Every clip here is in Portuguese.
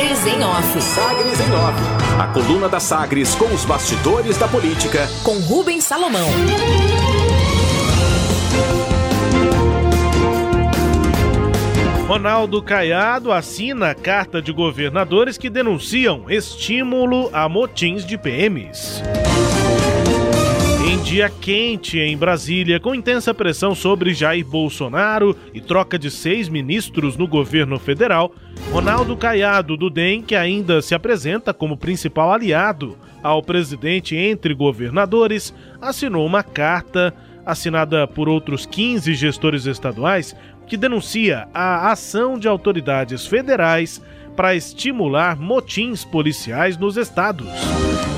Sagres em Off. Sagres em Off. A coluna da Sagres com os bastidores da política. Com Rubens Salomão. Ronaldo Caiado assina carta de governadores que denunciam estímulo a motins de PMs. Dia quente em Brasília, com intensa pressão sobre Jair Bolsonaro e troca de seis ministros no governo federal, Ronaldo Caiado do DEM, que ainda se apresenta como principal aliado ao presidente entre governadores, assinou uma carta assinada por outros 15 gestores estaduais que denuncia a ação de autoridades federais para estimular motins policiais nos estados.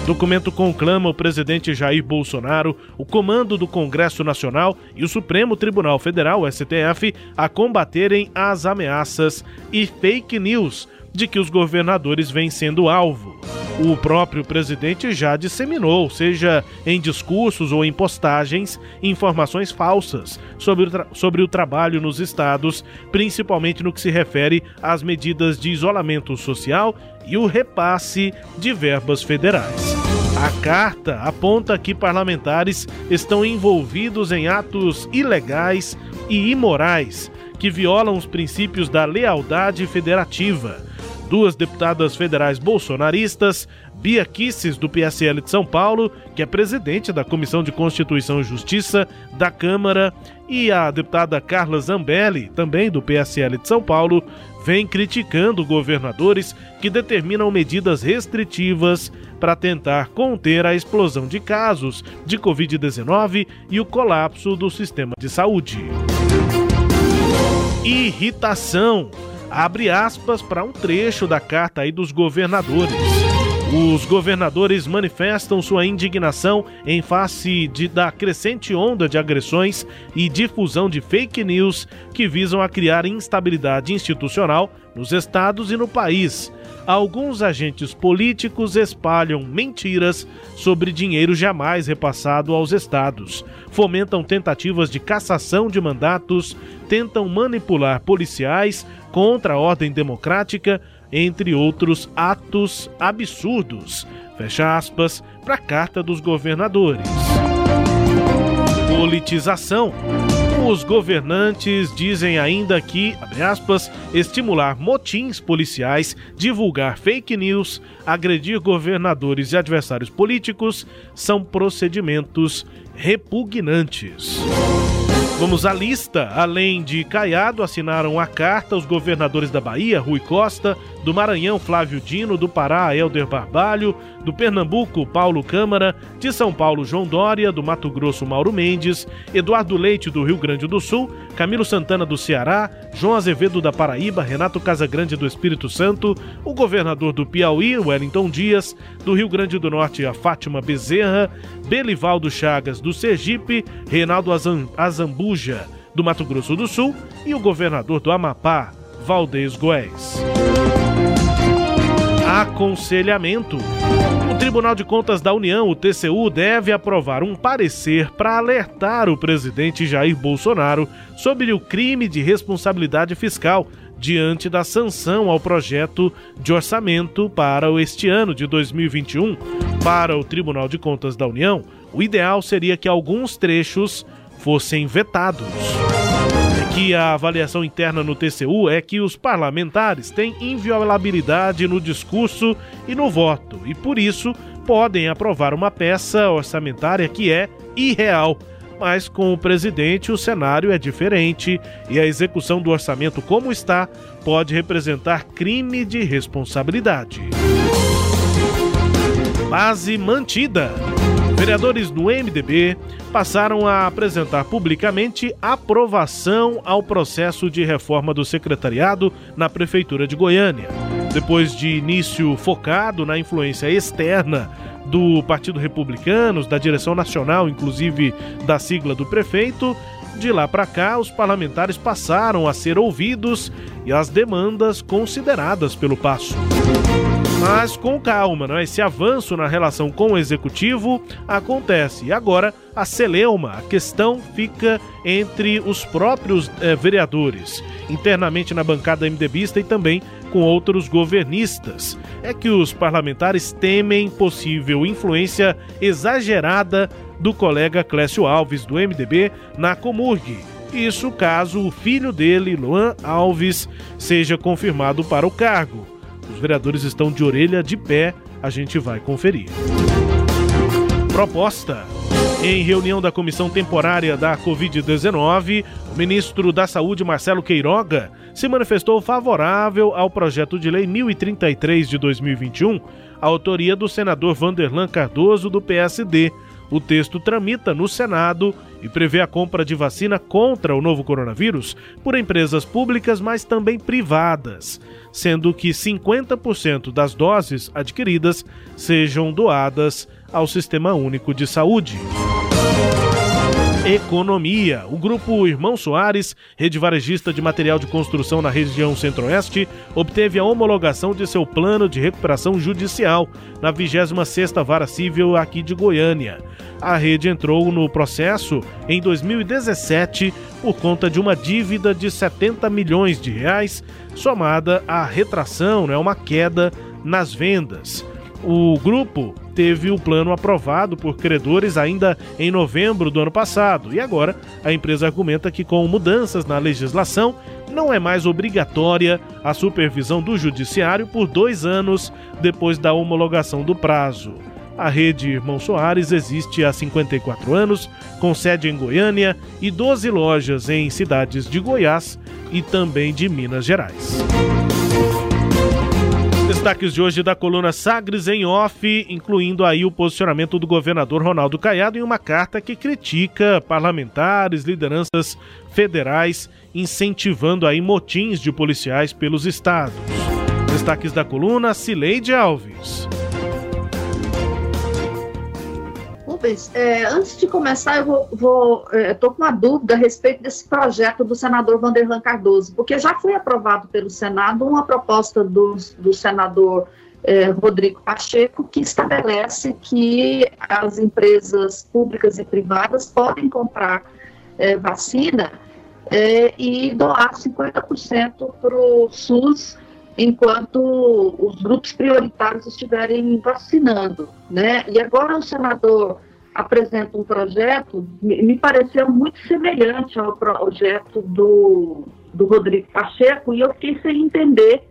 Documento conclama o presidente Jair Bolsonaro, o comando do Congresso Nacional e o Supremo Tribunal Federal, STF, a combaterem as ameaças e fake news de que os governadores vêm sendo alvo. O próprio presidente já disseminou, seja em discursos ou em postagens, informações falsas sobre o, sobre o trabalho nos estados, principalmente no que se refere às medidas de isolamento social e o repasse de verbas federais. A carta aponta que parlamentares estão envolvidos em atos ilegais e imorais que violam os princípios da lealdade federativa duas deputadas federais bolsonaristas, Bia Kisses, do PSL de São Paulo, que é presidente da Comissão de Constituição e Justiça da Câmara, e a deputada Carla Zambelli, também do PSL de São Paulo, vem criticando governadores que determinam medidas restritivas para tentar conter a explosão de casos de Covid-19 e o colapso do sistema de saúde. Irritação abre aspas para um trecho da carta aí dos governadores. Os governadores manifestam sua indignação em face de, da crescente onda de agressões e difusão de fake news que visam a criar instabilidade institucional nos estados e no país. Alguns agentes políticos espalham mentiras sobre dinheiro jamais repassado aos estados, fomentam tentativas de cassação de mandatos, tentam manipular policiais contra a ordem democrática, entre outros atos absurdos. Fecha aspas para a carta dos governadores. Politização. Os governantes dizem ainda que, aspas, estimular motins policiais, divulgar fake news, agredir governadores e adversários políticos são procedimentos repugnantes. Vamos à lista. Além de Caiado, assinaram a carta os governadores da Bahia, Rui Costa, do Maranhão, Flávio Dino, do Pará, Helder Barbalho, do Pernambuco, Paulo Câmara, de São Paulo, João Dória, do Mato Grosso, Mauro Mendes, Eduardo Leite, do Rio Grande do Sul, Camilo Santana, do Ceará, João Azevedo, da Paraíba, Renato Casagrande, do Espírito Santo, o governador do Piauí, Wellington Dias, do Rio Grande do Norte, a Fátima Bezerra, Belivaldo Chagas, do Sergipe, Reinaldo Azambuja, do Mato Grosso do Sul, e o governador do Amapá, Valdez Goes. Aconselhamento. O Tribunal de Contas da União, o TCU, deve aprovar um parecer para alertar o presidente Jair Bolsonaro sobre o crime de responsabilidade fiscal diante da sanção ao projeto de orçamento para este ano de 2021. Para o Tribunal de Contas da União, o ideal seria que alguns trechos fossem vetados que a avaliação interna no TCU é que os parlamentares têm inviolabilidade no discurso e no voto e, por isso, podem aprovar uma peça orçamentária que é irreal. Mas com o presidente o cenário é diferente e a execução do orçamento como está pode representar crime de responsabilidade. Base mantida. Vereadores do MDB passaram a apresentar publicamente aprovação ao processo de reforma do secretariado na Prefeitura de Goiânia. Depois de início focado na influência externa do Partido Republicano, da direção nacional, inclusive da sigla do prefeito, de lá para cá os parlamentares passaram a ser ouvidos e as demandas consideradas pelo passo. Mas com calma, não é? esse avanço na relação com o executivo acontece. E agora a celeuma, a questão fica entre os próprios eh, vereadores, internamente na bancada MDBista e também com outros governistas. É que os parlamentares temem possível influência exagerada do colega Clécio Alves, do MDB, na Comurg. Isso caso o filho dele, Luan Alves, seja confirmado para o cargo. Os vereadores estão de orelha de pé, a gente vai conferir. Proposta. Em reunião da comissão temporária da Covid-19, o ministro da Saúde, Marcelo Queiroga, se manifestou favorável ao projeto de lei 1033 de 2021, autoria do senador Vanderlan Cardoso, do PSD. O texto tramita no Senado e prevê a compra de vacina contra o novo coronavírus por empresas públicas, mas também privadas, sendo que 50% das doses adquiridas sejam doadas ao Sistema Único de Saúde. Economia. O grupo Irmão Soares, rede varejista de material de construção na região Centro-Oeste, obteve a homologação de seu plano de recuperação judicial na 26ª Vara Civil aqui de Goiânia. A rede entrou no processo em 2017 por conta de uma dívida de 70 milhões de reais, somada à retração, né, uma queda nas vendas. O grupo teve o plano aprovado por credores ainda em novembro do ano passado e agora a empresa argumenta que, com mudanças na legislação, não é mais obrigatória a supervisão do judiciário por dois anos depois da homologação do prazo. A rede Irmão Soares existe há 54 anos, com sede em Goiânia e 12 lojas em cidades de Goiás e também de Minas Gerais. Destaques de hoje da coluna Sagres em Off, incluindo aí o posicionamento do governador Ronaldo Caiado em uma carta que critica parlamentares, lideranças federais, incentivando aí motins de policiais pelos estados. Destaques da coluna Cileide Alves. Rubens, é, antes de começar, eu vou, vou é, com uma dúvida a respeito desse projeto do senador Vanderlan Cardoso, porque já foi aprovado pelo Senado uma proposta do, do senador é, Rodrigo Pacheco que estabelece que as empresas públicas e privadas podem comprar é, vacina é, e doar 50% para o SUS enquanto os grupos prioritários estiverem vacinando, né? E agora o senador apresenta um projeto, me, pareceu muito semelhante ao projeto do, do Rodrigo Pacheco, e eu fiquei sem entender,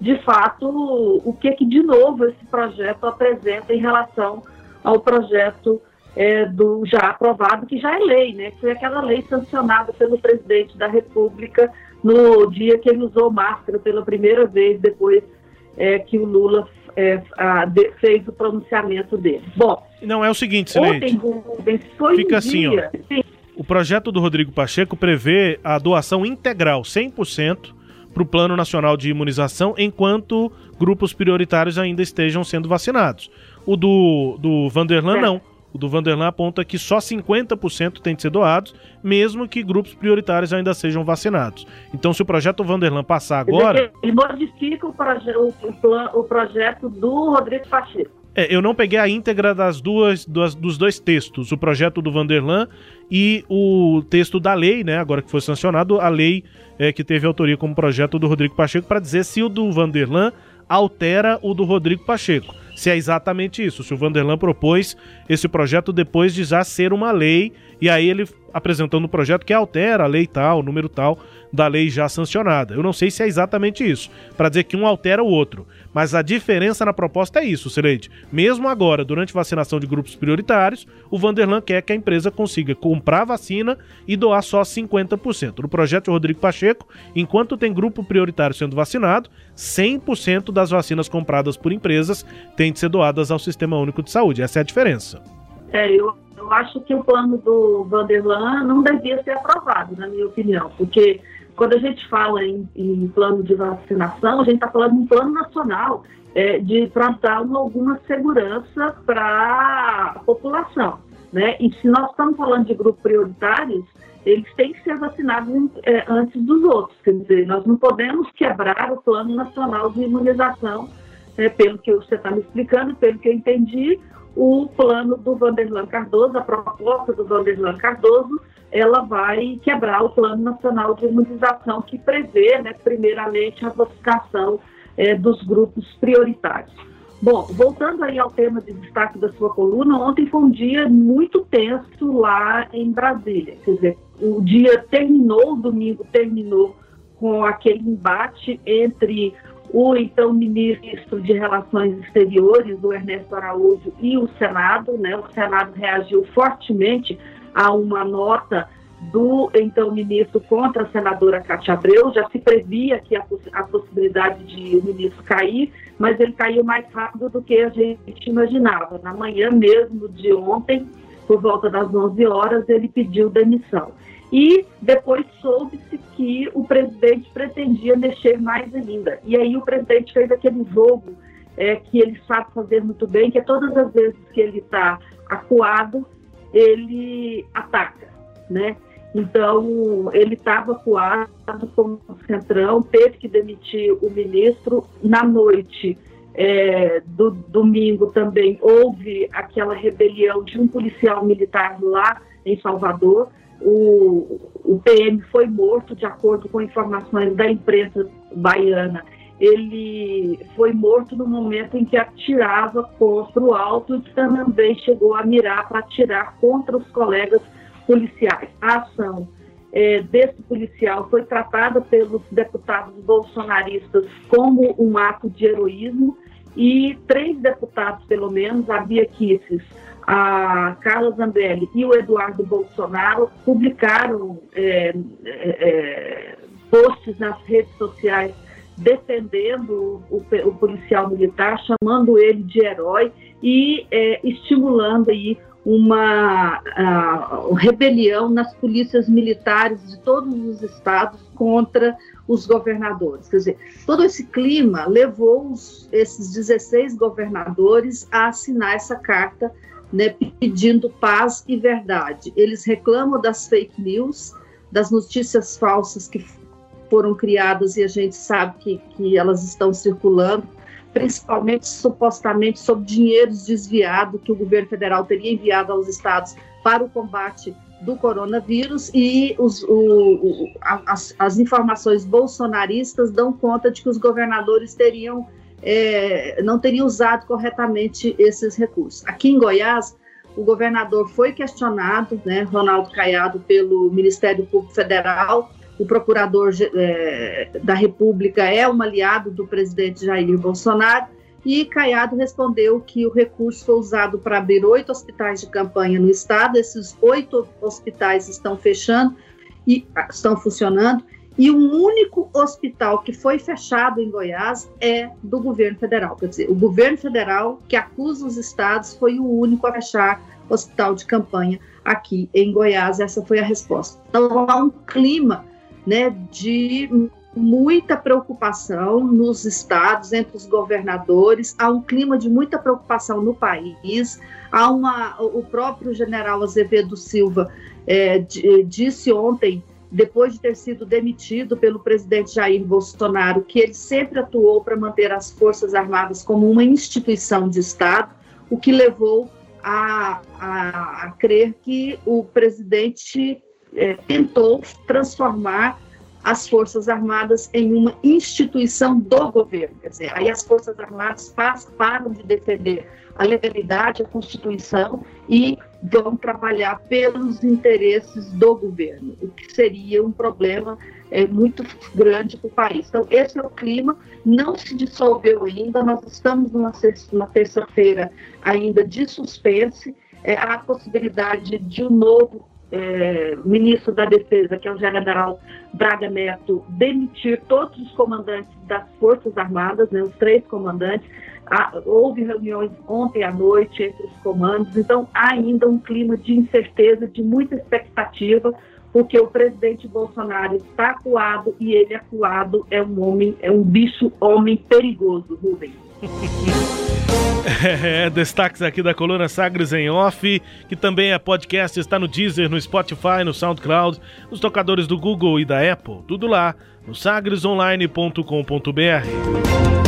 de fato, o que que, de novo, esse projeto apresenta em relação ao projeto é, do já aprovado, que já é lei, né? Que foi aquela lei sancionada pelo presidente da República no dia que ele usou máscara pela primeira vez, depois é, que o Lula é, a, de, fez o pronunciamento dele. Bom, não é o seguinte, Sileide. Fica um assim, dia, ó. Sim. O projeto do Rodrigo Pacheco prevê a doação integral, 100%, para o Plano Nacional de Imunização, enquanto grupos prioritários ainda estejam sendo vacinados. O do, do Vanderlan, é. não. O do Vanderlan aponta que só 50% tem de ser doados, mesmo que grupos prioritários ainda sejam vacinados. Então, se o projeto Vanderlan passar agora. Ele modifica o, proje o, o, o projeto do Rodrigo Pacheco. É, eu não peguei a íntegra das duas, dos dois textos, o projeto do Vanderlan e o texto da lei, né? Agora que foi sancionado, a lei é, que teve autoria como projeto do Rodrigo Pacheco, para dizer se o do Vanderlan altera o do Rodrigo Pacheco se é exatamente isso, se o Vanderlan propôs esse projeto depois de já ser uma lei, e aí ele apresentando um projeto que altera a lei tal, o número tal da lei já sancionada. Eu não sei se é exatamente isso, para dizer que um altera o outro, mas a diferença na proposta é isso, Sileide. Mesmo agora, durante vacinação de grupos prioritários, o Vanderlan quer que a empresa consiga comprar vacina e doar só 50%. No projeto Rodrigo Pacheco, enquanto tem grupo prioritário sendo vacinado, 100% das vacinas compradas por empresas têm de ser doadas ao Sistema Único de Saúde. Essa é a diferença. É, eu, eu acho que o plano do Vanderlan não devia ser aprovado, na minha opinião, porque quando a gente fala em, em plano de vacinação, a gente está falando de um plano nacional é, de para alguma segurança para a população. Né? E se nós estamos falando de grupos prioritários, eles têm que ser vacinados é, antes dos outros. Quer dizer, nós não podemos quebrar o Plano Nacional de Imunização, é, pelo que você está me explicando, pelo que eu entendi, o plano do Vanderlan Cardoso, a proposta do Vanderlan Cardoso, ela vai quebrar o Plano Nacional de Imunização, que prevê, né, primeiramente, a vacinação é, dos grupos prioritários. Bom, voltando aí ao tema de destaque da sua coluna, ontem foi um dia muito tenso lá em Brasília. Quer dizer, o dia terminou, o domingo terminou com aquele embate entre o então ministro de Relações Exteriores, o Ernesto Araújo, e o Senado. Né? O Senado reagiu fortemente a uma nota do então ministro contra a senadora Cátia Abreu. Já se previa que a, a possibilidade de o ministro cair, mas ele caiu mais rápido do que a gente imaginava. Na manhã mesmo de ontem, por volta das 11 horas, ele pediu demissão. E depois soube-se que o presidente pretendia mexer mais ainda. E aí o presidente fez aquele jogo é, que ele sabe fazer muito bem, que é todas as vezes que ele está acuado, ele ataca, né? Então, ele estava acuado com o Centrão, teve que demitir o ministro. Na noite é, do domingo também houve aquela rebelião de um policial militar lá em Salvador. O, o PM foi morto, de acordo com informações da imprensa baiana. Ele foi morto no momento em que atirava contra o alto e também chegou a mirar para atirar contra os colegas policiais. A ação é, desse policial foi tratada pelos deputados bolsonaristas como um ato de heroísmo e três deputados, pelo menos, a Bia Kisses, a Carla Zambelli e o Eduardo Bolsonaro publicaram é, é, é, posts nas redes sociais defendendo o, o, policial militar, chamando ele de herói e é, estimulando aí uma rebelião nas polícias militares de todos os estados contra os governadores. Quer dizer, todo esse clima levou os, esses 16 governadores a assinar essa carta né, pedindo paz e verdade. Eles reclamam das fake news, das notícias falsas que foram criadas e a gente sabe que, que elas estão circulando, principalmente supostamente sobre dinheiros desviados que o governo federal teria enviado aos estados para o combate do coronavírus e os, o, o, as, as, informações bolsonaristas dão conta de que os governadores teriam é, não teria usado corretamente esses recursos. Aqui em Goiás, o governador foi questionado, né, Ronaldo Caiado, pelo Ministério Público Federal. O procurador é, da República é um aliado do presidente Jair Bolsonaro. E Caiado respondeu que o recurso foi usado para abrir oito hospitais de campanha no estado. Esses oito hospitais estão fechando e ah, estão funcionando e o único hospital que foi fechado em Goiás é do governo federal. Quer dizer, o governo federal que acusa os estados foi o único a fechar hospital de campanha aqui em Goiás. Essa foi a resposta. Então há um clima né, de muita preocupação nos estados, entre os governadores, há um clima de muita preocupação no país. Há uma, o próprio general Azevedo Silva é, disse ontem depois de ter sido demitido pelo presidente Jair Bolsonaro, que ele sempre atuou para manter as Forças Armadas como uma instituição de Estado, o que levou a, a, a crer que o presidente é, tentou transformar as Forças Armadas em uma instituição do governo. Quer dizer, aí as Forças Armadas param de defender a legalidade, a Constituição e vão trabalhar pelos interesses do governo, o que seria um problema é, muito grande para o país. Então, esse é o clima, não se dissolveu ainda, nós estamos numa, terça-feira ainda de suspense, é, há a possibilidade de um novo é, ministro da Defesa, que é o general Braga Neto, demitir todos os comandantes das Forças Armadas, né, os três comandantes. Há, houve reuniões ontem à noite entre os comandos, então há ainda um clima de incerteza, de muita expectativa, porque o presidente Bolsonaro está acuado e ele acuado é um homem, é um bicho homem perigoso, Rubens. É, destaques aqui da coluna Sagres em Off, que também é podcast, está no Deezer, no Spotify, no SoundCloud, nos tocadores do Google e da Apple. Tudo lá no sagresonline.com.br.